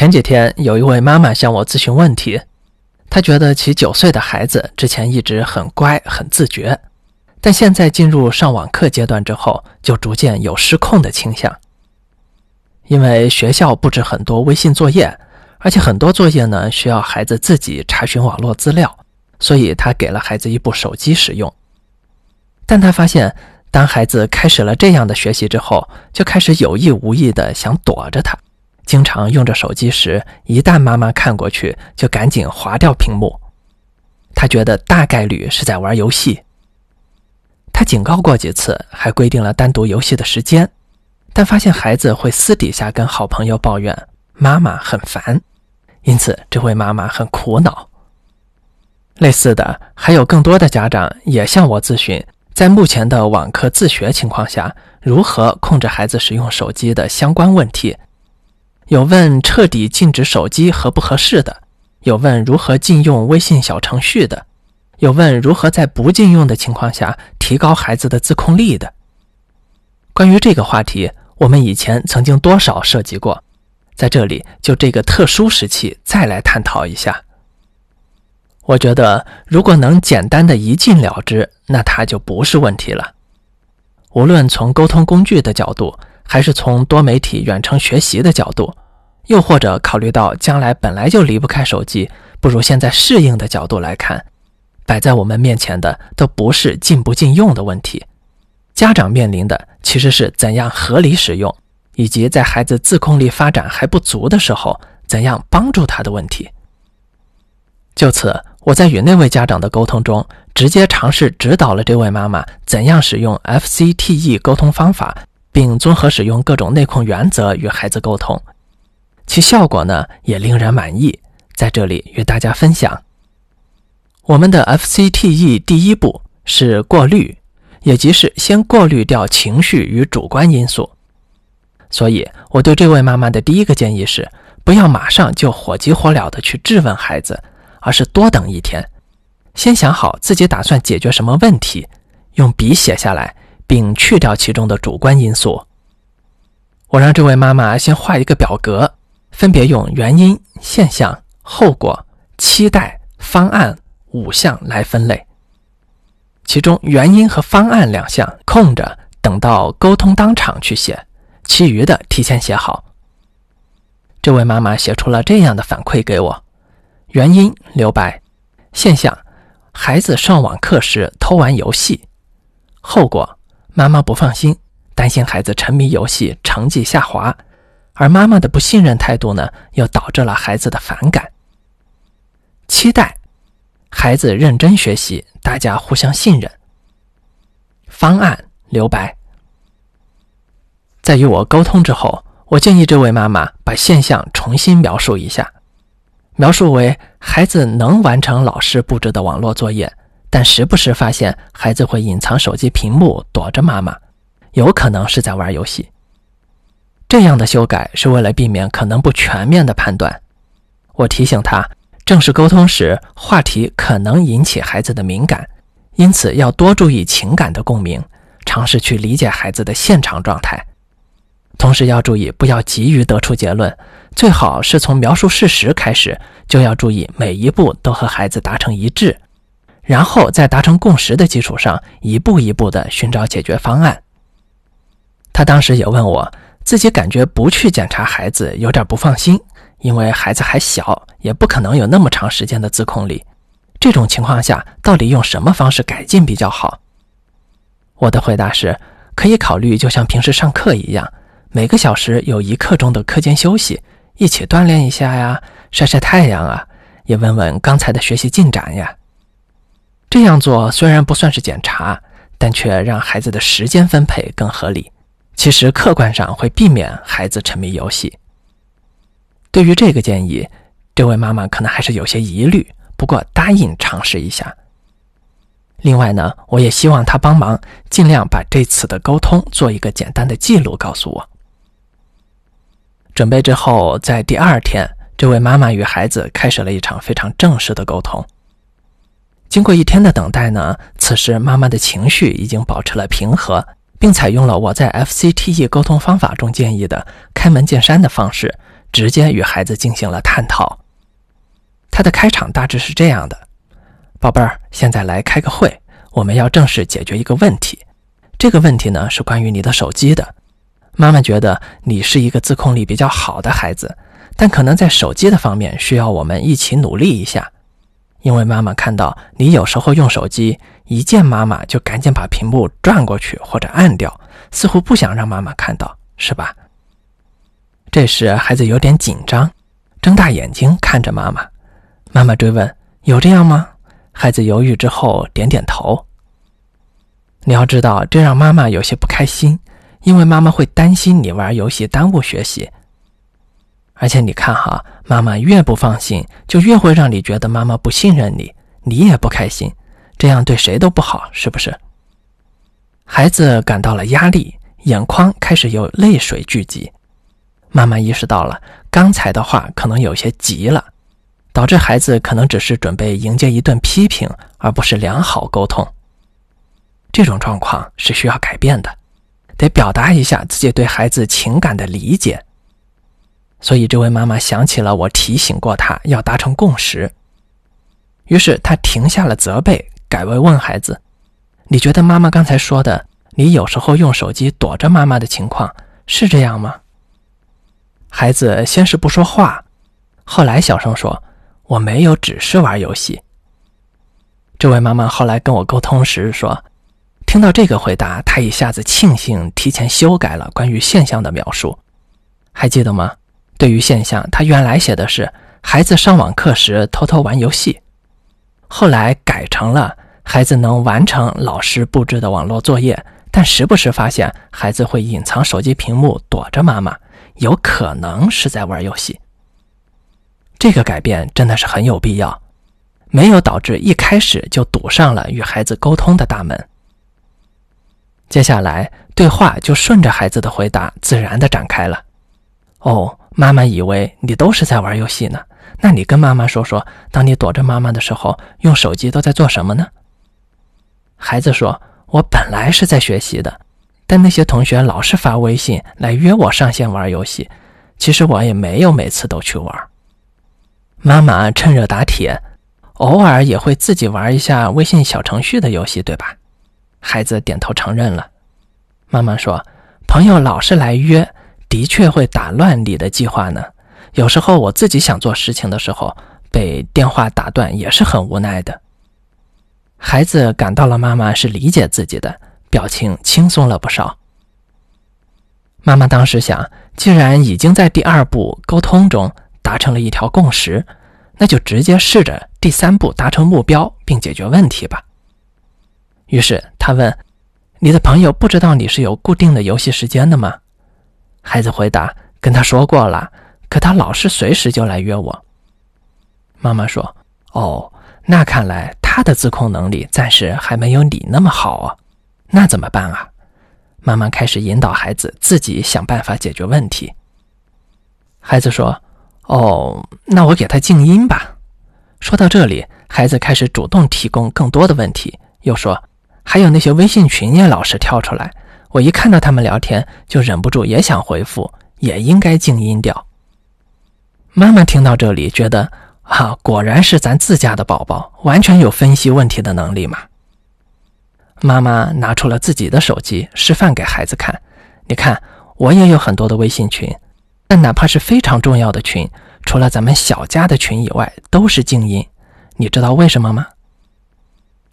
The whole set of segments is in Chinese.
前几天有一位妈妈向我咨询问题，她觉得其九岁的孩子之前一直很乖、很自觉，但现在进入上网课阶段之后，就逐渐有失控的倾向。因为学校布置很多微信作业，而且很多作业呢需要孩子自己查询网络资料，所以他给了孩子一部手机使用。但他发现，当孩子开始了这样的学习之后，就开始有意无意的想躲着他。经常用着手机时，一旦妈妈看过去，就赶紧划掉屏幕。他觉得大概率是在玩游戏。他警告过几次，还规定了单独游戏的时间，但发现孩子会私底下跟好朋友抱怨妈妈很烦，因此这位妈妈很苦恼。类似的，还有更多的家长也向我咨询，在目前的网课自学情况下，如何控制孩子使用手机的相关问题。有问彻底禁止手机合不合适的，有问如何禁用微信小程序的，有问如何在不禁用的情况下提高孩子的自控力的。关于这个话题，我们以前曾经多少涉及过，在这里就这个特殊时期再来探讨一下。我觉得，如果能简单的一禁了之，那它就不是问题了。无论从沟通工具的角度，还是从多媒体远程学习的角度，又或者考虑到将来本来就离不开手机，不如现在适应的角度来看，摆在我们面前的都不是禁不禁用的问题，家长面临的其实是怎样合理使用，以及在孩子自控力发展还不足的时候，怎样帮助他的问题。就此，我在与那位家长的沟通中，直接尝试指导了这位妈妈怎样使用 FCTE 沟通方法。并综合使用各种内控原则与孩子沟通，其效果呢也令人满意。在这里与大家分享，我们的 FCTE 第一步是过滤，也即是先过滤掉情绪与主观因素。所以，我对这位妈妈的第一个建议是，不要马上就火急火燎的去质问孩子，而是多等一天，先想好自己打算解决什么问题，用笔写下来。并去掉其中的主观因素。我让这位妈妈先画一个表格，分别用原因、现象、后果、期待、方案五项来分类。其中原因和方案两项空着，等到沟通当场去写；其余的提前写好。这位妈妈写出了这样的反馈给我：原因留白，现象孩子上网课时偷玩游戏，后果。妈妈不放心，担心孩子沉迷游戏，成绩下滑，而妈妈的不信任态度呢，又导致了孩子的反感。期待孩子认真学习，大家互相信任。方案留白。在与我沟通之后，我建议这位妈妈把现象重新描述一下，描述为孩子能完成老师布置的网络作业。但时不时发现孩子会隐藏手机屏幕躲着妈妈，有可能是在玩游戏。这样的修改是为了避免可能不全面的判断。我提醒他，正式沟通时话题可能引起孩子的敏感，因此要多注意情感的共鸣，尝试去理解孩子的现场状态。同时要注意不要急于得出结论，最好是从描述事实开始，就要注意每一步都和孩子达成一致。然后在达成共识的基础上，一步一步地寻找解决方案。他当时也问我，自己感觉不去检查孩子有点不放心，因为孩子还小，也不可能有那么长时间的自控力。这种情况下，到底用什么方式改进比较好？我的回答是，可以考虑就像平时上课一样，每个小时有一刻钟的课间休息，一起锻炼一下呀，晒晒太阳啊，也问问刚才的学习进展呀。这样做虽然不算是检查，但却让孩子的时间分配更合理。其实客观上会避免孩子沉迷游戏。对于这个建议，这位妈妈可能还是有些疑虑，不过答应尝试一下。另外呢，我也希望他帮忙，尽量把这次的沟通做一个简单的记录，告诉我。准备之后，在第二天，这位妈妈与孩子开始了一场非常正式的沟通。经过一天的等待呢，此时妈妈的情绪已经保持了平和，并采用了我在 FCTE 沟通方法中建议的开门见山的方式，直接与孩子进行了探讨。他的开场大致是这样的：“宝贝儿，现在来开个会，我们要正式解决一个问题。这个问题呢是关于你的手机的。妈妈觉得你是一个自控力比较好的孩子，但可能在手机的方面需要我们一起努力一下。因为妈妈看到你有时候用手机，一见妈妈就赶紧把屏幕转过去或者按掉，似乎不想让妈妈看到，是吧？”这时孩子有点紧张，睁大眼睛看着妈妈。妈妈追问：“有这样吗？”孩子犹豫之后点点头。你要知道，这让妈妈有些不开心，因为妈妈会担心你玩游戏耽误学习。而且你看哈，妈妈越不放心，就越会让你觉得妈妈不信任你，你也不开心，这样对谁都不好，是不是？孩子感到了压力，眼眶开始有泪水聚集。妈妈意识到了刚才的话可能有些急了。导致孩子可能只是准备迎接一顿批评，而不是良好沟通。这种状况是需要改变的，得表达一下自己对孩子情感的理解。所以，这位妈妈想起了我提醒过她要达成共识，于是她停下了责备，改为问孩子：“你觉得妈妈刚才说的，你有时候用手机躲着妈妈的情况是这样吗？”孩子先是不说话，后来小声说。我没有只是玩游戏。这位妈妈后来跟我沟通时说，听到这个回答，她一下子庆幸提前修改了关于现象的描述。还记得吗？对于现象，他原来写的是孩子上网课时偷偷玩游戏，后来改成了孩子能完成老师布置的网络作业，但时不时发现孩子会隐藏手机屏幕躲着妈妈，有可能是在玩游戏。这个改变真的是很有必要，没有导致一开始就堵上了与孩子沟通的大门。接下来对话就顺着孩子的回答自然的展开了。哦，妈妈以为你都是在玩游戏呢，那你跟妈妈说说，当你躲着妈妈的时候，用手机都在做什么呢？孩子说：“我本来是在学习的，但那些同学老是发微信来约我上线玩游戏，其实我也没有每次都去玩。”妈妈趁热打铁，偶尔也会自己玩一下微信小程序的游戏，对吧？孩子点头承认了。妈妈说：“朋友老是来约，的确会打乱你的计划呢。有时候我自己想做事情的时候，被电话打断也是很无奈的。”孩子感到了妈妈是理解自己的，表情轻松了不少。妈妈当时想，既然已经在第二步沟通中。达成了一条共识，那就直接试着第三步达成目标并解决问题吧。于是他问：“你的朋友不知道你是有固定的游戏时间的吗？”孩子回答：“跟他说过了，可他老是随时就来约我。”妈妈说：“哦，那看来他的自控能力暂时还没有你那么好啊。那怎么办啊？”妈妈开始引导孩子自己想办法解决问题。孩子说。哦，那我给他静音吧。说到这里，孩子开始主动提供更多的问题，又说：“还有那些微信群也老是跳出来，我一看到他们聊天就忍不住也想回复，也应该静音掉。”妈妈听到这里，觉得啊，果然是咱自家的宝宝，完全有分析问题的能力嘛。妈妈拿出了自己的手机，示范给孩子看：“你看，我也有很多的微信群。”但哪怕是非常重要的群，除了咱们小家的群以外，都是静音。你知道为什么吗？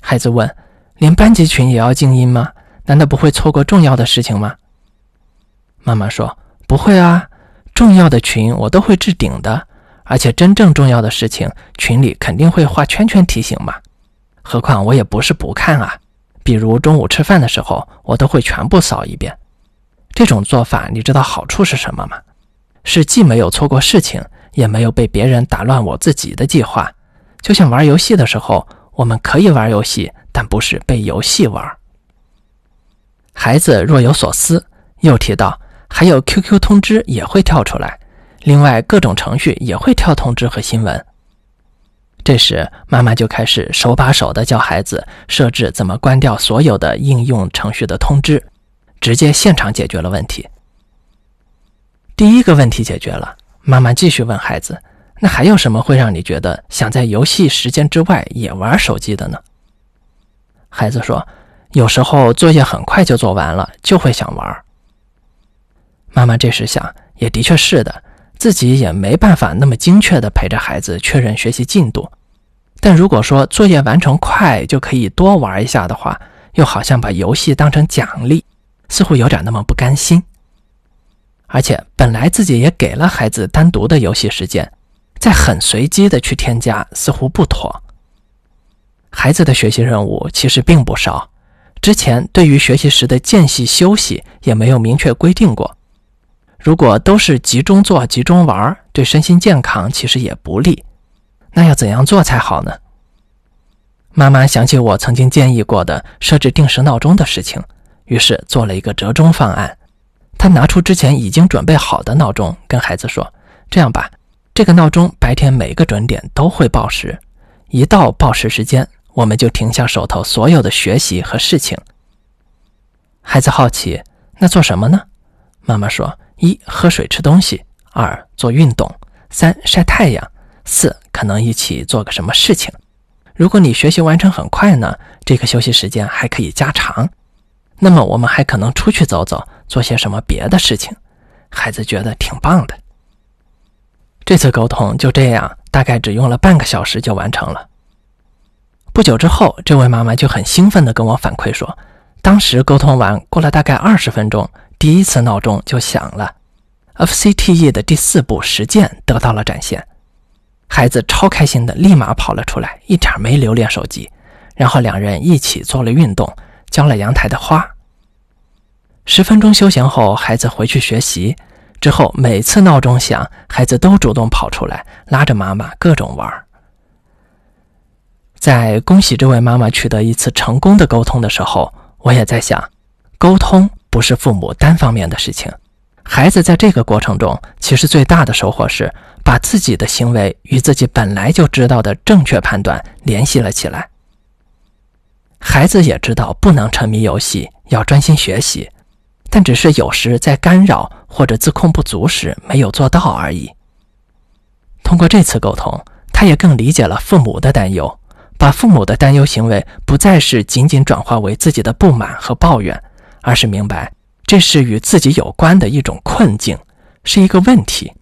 孩子问：“连班级群也要静音吗？难道不会错过重要的事情吗？”妈妈说：“不会啊，重要的群我都会置顶的，而且真正重要的事情，群里肯定会画圈圈提醒嘛。何况我也不是不看啊，比如中午吃饭的时候，我都会全部扫一遍。这种做法，你知道好处是什么吗？”是既没有错过事情，也没有被别人打乱我自己的计划。就像玩游戏的时候，我们可以玩游戏，但不是被游戏玩。孩子若有所思，又提到还有 QQ 通知也会跳出来，另外各种程序也会跳通知和新闻。这时，妈妈就开始手把手的教孩子设置怎么关掉所有的应用程序的通知，直接现场解决了问题。第一个问题解决了，妈妈继续问孩子：“那还有什么会让你觉得想在游戏时间之外也玩手机的呢？”孩子说：“有时候作业很快就做完了，就会想玩。”妈妈这时想，也的确是的，自己也没办法那么精确的陪着孩子确认学习进度。但如果说作业完成快就可以多玩一下的话，又好像把游戏当成奖励，似乎有点那么不甘心。而且本来自己也给了孩子单独的游戏时间，再很随机的去添加，似乎不妥。孩子的学习任务其实并不少，之前对于学习时的间隙休息也没有明确规定过。如果都是集中做、集中玩，对身心健康其实也不利。那要怎样做才好呢？妈妈想起我曾经建议过的设置定时闹钟的事情，于是做了一个折中方案。她拿出之前已经准备好的闹钟，跟孩子说：“这样吧，这个闹钟白天每个准点都会报时，一到报时时间，我们就停下手头所有的学习和事情。”孩子好奇：“那做什么呢？”妈妈说。一喝水吃东西，二做运动，三晒太阳，四可能一起做个什么事情。如果你学习完成很快呢，这个休息时间还可以加长。那么我们还可能出去走走，做些什么别的事情。孩子觉得挺棒的。这次沟通就这样，大概只用了半个小时就完成了。不久之后，这位妈妈就很兴奋地跟我反馈说，当时沟通完，过了大概二十分钟。第一次闹钟就响了，FCTE 的第四步实践得到了展现，孩子超开心的立马跑了出来，一点没留恋手机，然后两人一起做了运动，浇了阳台的花。十分钟休闲后，孩子回去学习，之后每次闹钟响，孩子都主动跑出来，拉着妈妈各种玩。在恭喜这位妈妈取得一次成功的沟通的时候，我也在想，沟通。不是父母单方面的事情，孩子在这个过程中，其实最大的收获是把自己的行为与自己本来就知道的正确判断联系了起来。孩子也知道不能沉迷游戏，要专心学习，但只是有时在干扰或者自控不足时没有做到而已。通过这次沟通，他也更理解了父母的担忧，把父母的担忧行为不再是仅仅转化为自己的不满和抱怨。而是明白，这是与自己有关的一种困境，是一个问题，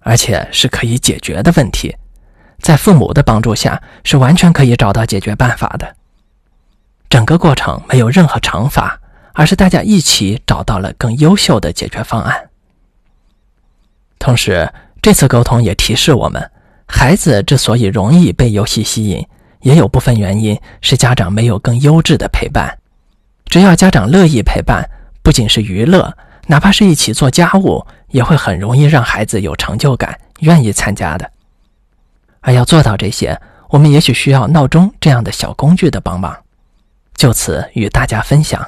而且是可以解决的问题，在父母的帮助下，是完全可以找到解决办法的。整个过程没有任何惩罚，而是大家一起找到了更优秀的解决方案。同时，这次沟通也提示我们，孩子之所以容易被游戏吸引，也有部分原因是家长没有更优质的陪伴。只要家长乐意陪伴，不仅是娱乐，哪怕是一起做家务，也会很容易让孩子有成就感，愿意参加的。而要做到这些，我们也许需要闹钟这样的小工具的帮忙。就此与大家分享。